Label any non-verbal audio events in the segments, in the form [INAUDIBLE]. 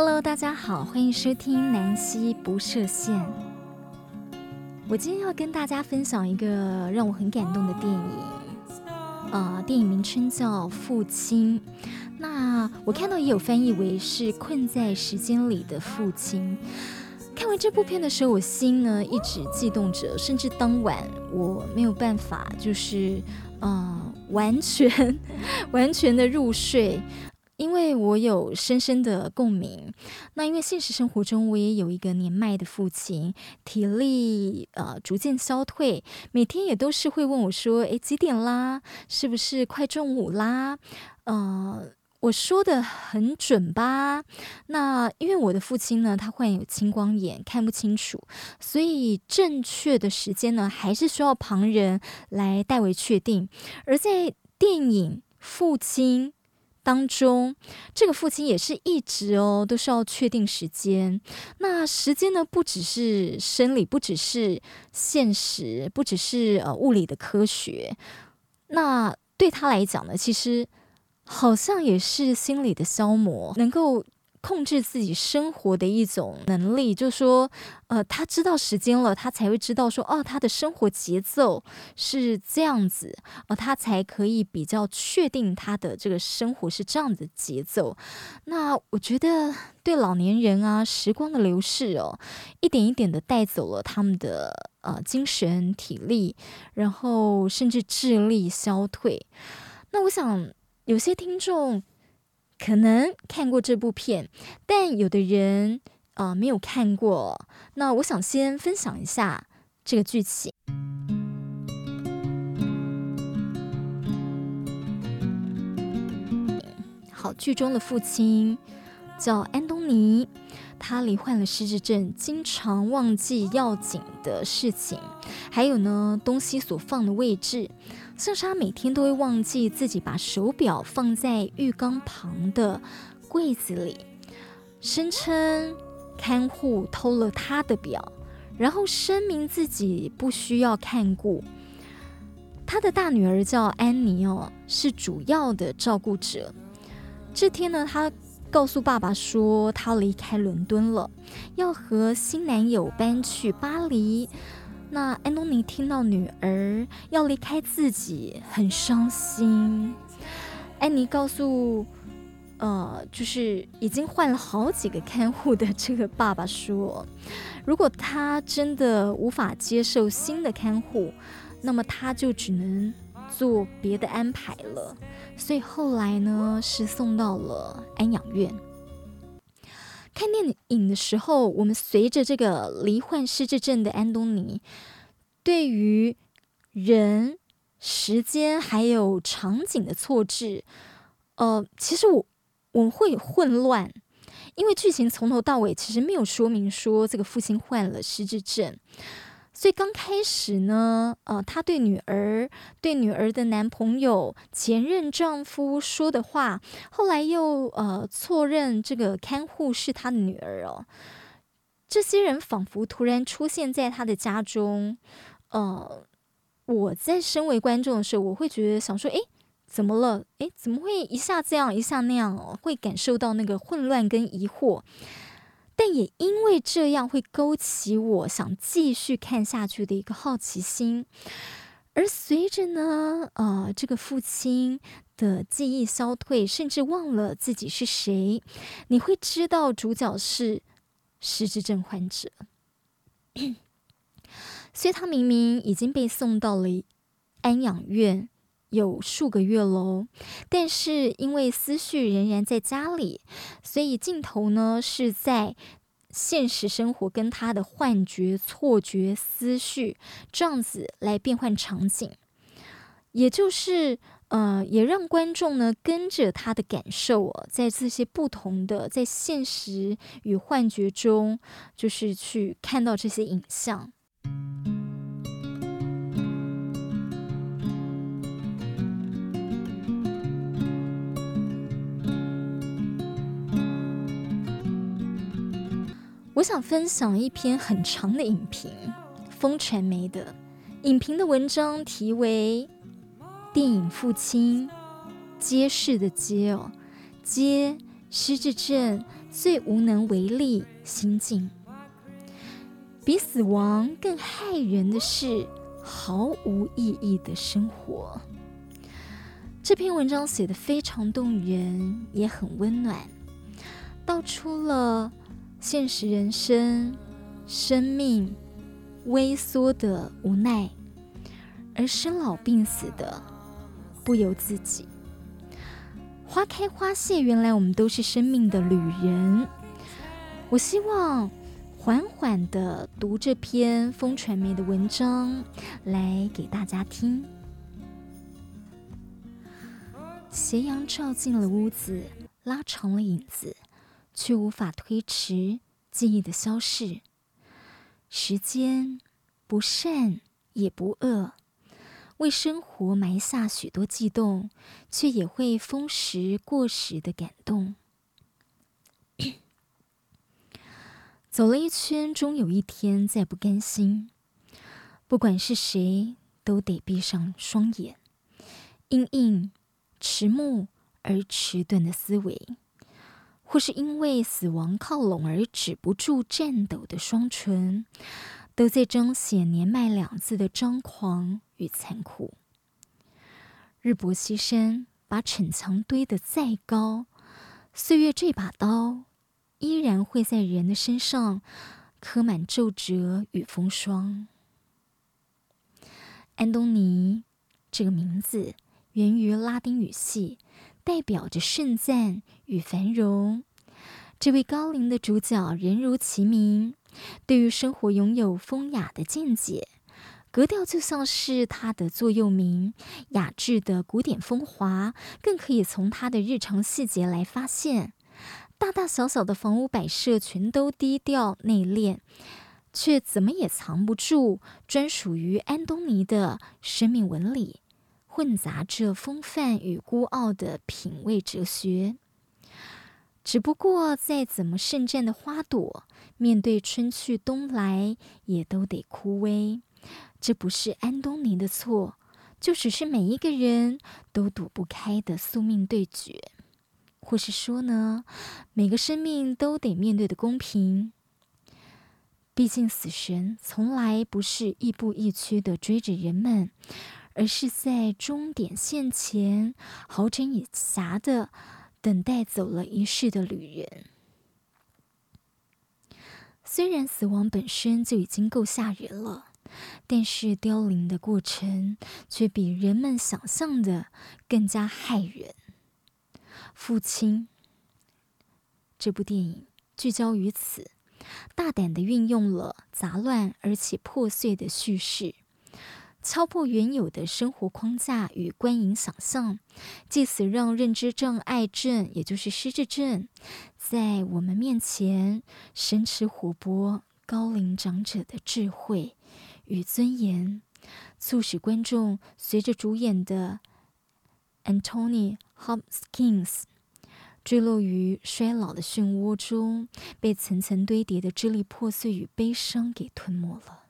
Hello，大家好，欢迎收听南希不设限。我今天要跟大家分享一个让我很感动的电影，呃，电影名称叫《父亲》。那我看到也有翻译为是困在时间里的父亲。看完这部片的时候，我心呢一直悸动着，甚至当晚我没有办法，就是呃完全 [LAUGHS] 完全的入睡，因为我有深深的共鸣。那因为现实生活中我也有一个年迈的父亲，体力呃逐渐消退，每天也都是会问我说：“诶，几点啦？是不是快中午啦？”呃。我说的很准吧？那因为我的父亲呢，他患有青光眼，看不清楚，所以正确的时间呢，还是需要旁人来代为确定。而在电影《父亲》当中，这个父亲也是一直哦，都是要确定时间。那时间呢，不只是生理，不只是现实，不只是呃物理的科学。那对他来讲呢，其实。好像也是心理的消磨，能够控制自己生活的一种能力。就说，呃，他知道时间了，他才会知道说，哦，他的生活节奏是这样子，呃，他才可以比较确定他的这个生活是这样的节奏。那我觉得，对老年人啊，时光的流逝哦，一点一点的带走了他们的呃精神体力，然后甚至智力消退。那我想。有些听众可能看过这部片，但有的人啊、呃、没有看过。那我想先分享一下这个剧情。好，剧中的父亲叫安东尼，他罹患了失智症，经常忘记要紧的事情，还有呢，东西所放的位置。像是他每天都会忘记自己把手表放在浴缸旁的柜子里，声称看护偷了他的表，然后声明自己不需要看顾。他的大女儿叫安妮哦，是主要的照顾者。这天呢，他告诉爸爸说他离开伦敦了，要和新男友搬去巴黎。那安东尼听到女儿要离开自己，很伤心。安妮告诉，呃，就是已经换了好几个看护的这个爸爸说，如果他真的无法接受新的看护，那么他就只能做别的安排了。所以后来呢，是送到了安养院。看电影的时候，我们随着这个罹患失智症的安东尼，对于人、时间还有场景的错置，呃，其实我我们会混乱，因为剧情从头到尾其实没有说明说这个父亲患了失智症。所以刚开始呢，呃，他对女儿、对女儿的男朋友、前任丈夫说的话，后来又呃错认这个看护是他的女儿哦。这些人仿佛突然出现在他的家中，呃，我在身为观众的时候，我会觉得想说，诶，怎么了？诶，怎么会一下这样，一下那样哦？会感受到那个混乱跟疑惑。但也因为这样，会勾起我想继续看下去的一个好奇心。而随着呢，呃，这个父亲的记忆消退，甚至忘了自己是谁，你会知道主角是失智症患者。[COUGHS] 所以他明明已经被送到了安养院有数个月喽，但是因为思绪仍然在家里，所以镜头呢是在现实生活跟他的幻觉、错觉、思绪这样子来变换场景，也就是呃，也让观众呢跟着他的感受哦，在这些不同的在现实与幻觉中，就是去看到这些影像。我想分享一篇很长的影评，风传媒的影评的文章题为《电影父亲》，揭示的揭哦，揭失智症最无能为力心境。比死亡更骇人的是毫无意义的生活。这篇文章写得非常动人，也很温暖，道出了现实人生、生命微缩的无奈，而生老病死的不由自己。花开花谢，原来我们都是生命的旅人。我希望缓缓地读这篇风传媒的文章，来给大家听。斜阳照进了屋子，拉长了影子，却无法推迟记忆的消逝。时间不善也不恶，为生活埋下许多悸动，却也会风蚀过时的感动。[COUGHS] 走了一圈，终有一天再不甘心。不管是谁，都得闭上双眼，因应。迟暮而迟钝的思维，或是因为死亡靠拢而止不住颤抖的双唇，都在彰显“年迈”两字的张狂与残酷。日薄西山，把逞强堆得再高，岁月这把刀依然会在人的身上刻满皱褶与风霜。安东尼这个名字。源于拉丁语系，代表着盛赞与繁荣。这位高龄的主角，人如其名，对于生活拥有风雅的见解，格调就像是他的座右铭，雅致的古典风华，更可以从他的日常细节来发现。大大小小的房屋摆设全都低调内敛，却怎么也藏不住专属于安东尼的生命纹理。混杂着风范与孤傲的品味哲学。只不过，再怎么盛绽的花朵，面对春去冬来，也都得枯萎。这不是安东尼的错，就只是每一个人都躲不开的宿命对决，或是说呢，每个生命都得面对的公平。毕竟，死神从来不是亦步亦趋的追着人们。而是在终点线前，好整以暇的等待走了一世的旅人。虽然死亡本身就已经够吓人了，但是凋零的过程却比人们想象的更加骇人。父亲这部电影聚焦于此，大胆的运用了杂乱而且破碎的叙事。敲破原有的生活框架与观影想象，借此让认知障碍症，也就是失智症，在我们面前生吃活剥高龄长者的智慧与尊严，促使观众随着主演的 Anthony Hopkins 坠落于衰老的漩涡中，被层层堆叠的支离破碎与悲伤给吞没了。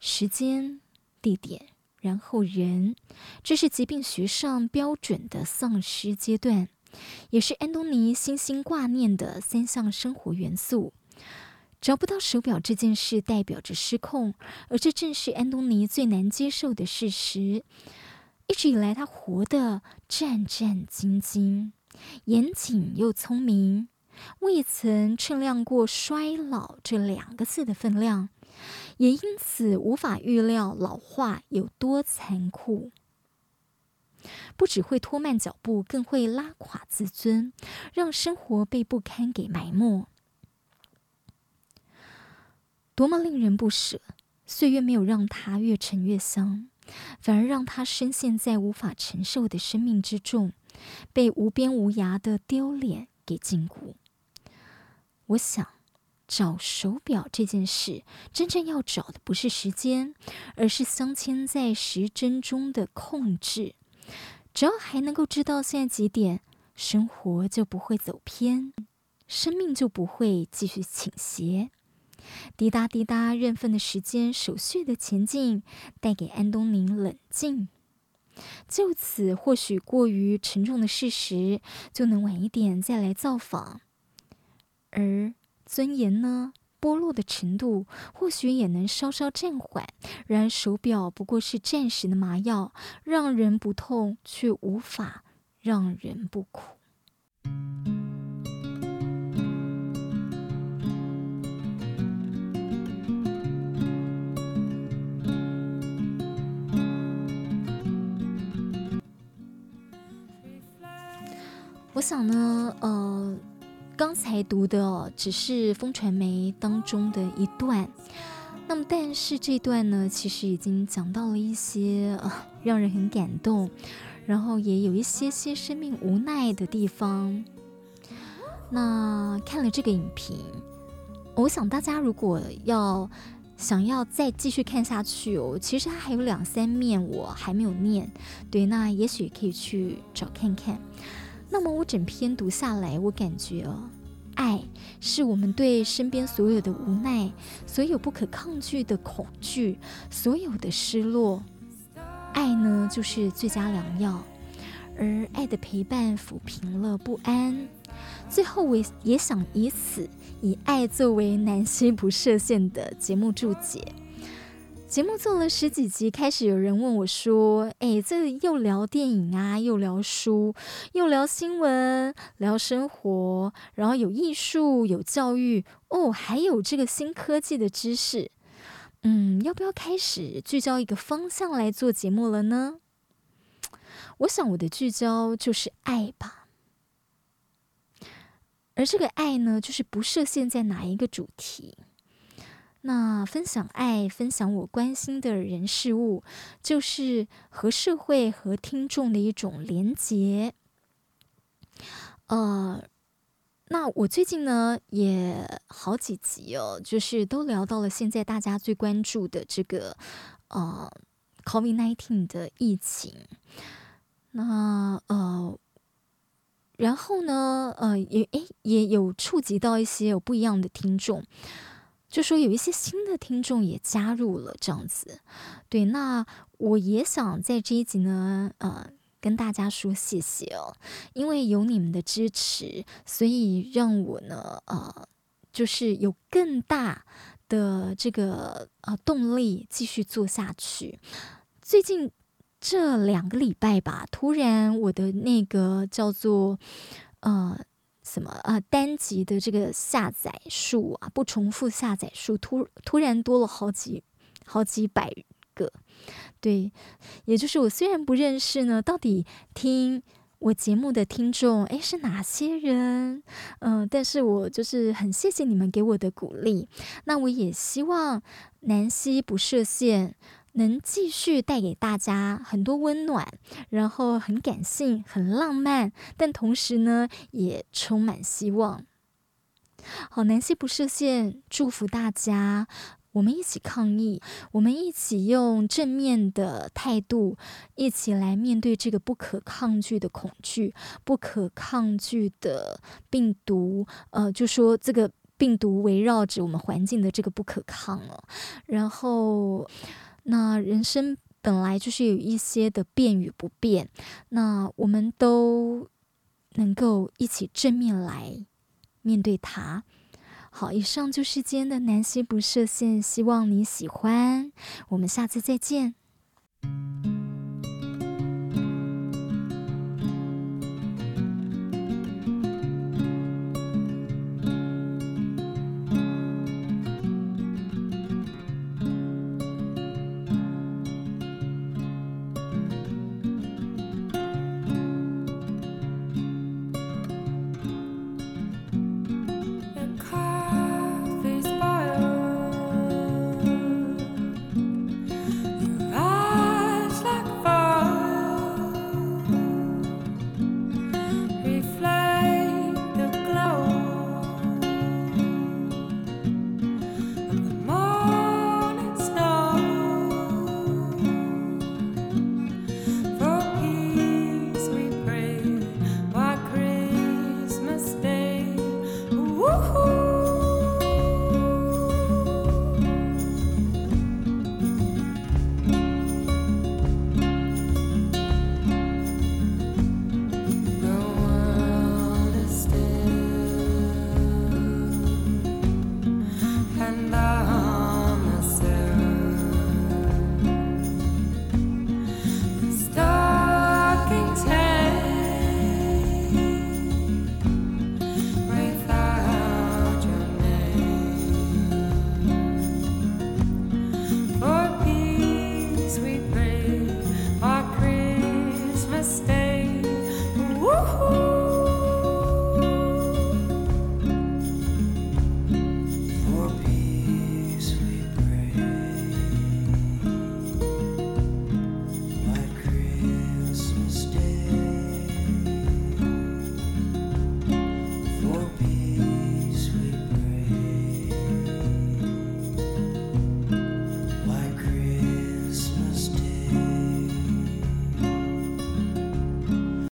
时间、地点，然后人，这是疾病学上标准的丧失阶段，也是安东尼心心挂念的三项生活元素。找不到手表这件事代表着失控，而这正是安东尼最难接受的事实。一直以来，他活得战战兢兢，严谨又聪明，未曾称量过衰老这两个字的分量。也因此无法预料老化有多残酷，不只会拖慢脚步，更会拉垮自尊，让生活被不堪给埋没。多么令人不舍！岁月没有让他越沉越香，反而让他深陷在无法承受的生命之重，被无边无涯的丢脸给禁锢。我想。找手表这件事，真正要找的不是时间，而是镶嵌在时针中的控制。只要还能够知道现在几点，生活就不会走偏，生命就不会继续倾斜。滴答滴答，认分的时间，手续的前进，带给安东尼冷静。就此或许过于沉重的事实，就能晚一点再来造访。而尊严呢，剥落的程度或许也能稍稍暂缓。然而手表不过是暂时的麻药，让人不痛，却无法让人不苦。我想呢，呃，刚才读的只是风传媒当中的一段，那么但是这段呢，其实已经讲到了一些，让人很感动，然后也有一些些生命无奈的地方。那看了这个影评，我想大家如果要想要再继续看下去哦，其实它还有两三面我还没有念，对，那也许可以去找看看。那么我整篇读下来，我感觉哦，爱是我们对身边所有的无奈、所有不可抗拒的恐惧、所有的失落，爱呢就是最佳良药，而爱的陪伴抚平了不安。最后，我也想以此以爱作为南希不设限的节目注解。节目做了十几集，开始有人问我说：“哎，这又聊电影啊，又聊书，又聊新闻，聊生活，然后有艺术，有教育，哦，还有这个新科技的知识。嗯，要不要开始聚焦一个方向来做节目了呢？”我想我的聚焦就是爱吧，而这个爱呢，就是不设限在哪一个主题。那分享爱，分享我关心的人事物，就是和社会和听众的一种连结。呃，那我最近呢也好几集哦，就是都聊到了现在大家最关注的这个呃 COVID-19 的疫情。那呃，然后呢呃也诶也有触及到一些有不一样的听众。就说有一些新的听众也加入了这样子，对，那我也想在这一集呢，呃，跟大家说谢谢哦，因为有你们的支持，所以让我呢，呃，就是有更大的这个呃动力继续做下去。最近这两个礼拜吧，突然我的那个叫做呃。什么啊？单集的这个下载数啊，不重复下载数突突然多了好几好几百个，对，也就是我虽然不认识呢，到底听我节目的听众诶是哪些人？嗯、但是我就是很谢谢你们给我的鼓励，那我也希望南希不设限。能继续带给大家很多温暖，然后很感性、很浪漫，但同时呢，也充满希望。好，南希不设限，祝福大家，我们一起抗疫，我们一起用正面的态度，一起来面对这个不可抗拒的恐惧、不可抗拒的病毒。呃，就说这个病毒围绕着我们环境的这个不可抗了，然后。那人生本来就是有一些的变与不变，那我们都能够一起正面来面对它。好，以上就是今天的南希不设限，希望你喜欢，我们下次再见。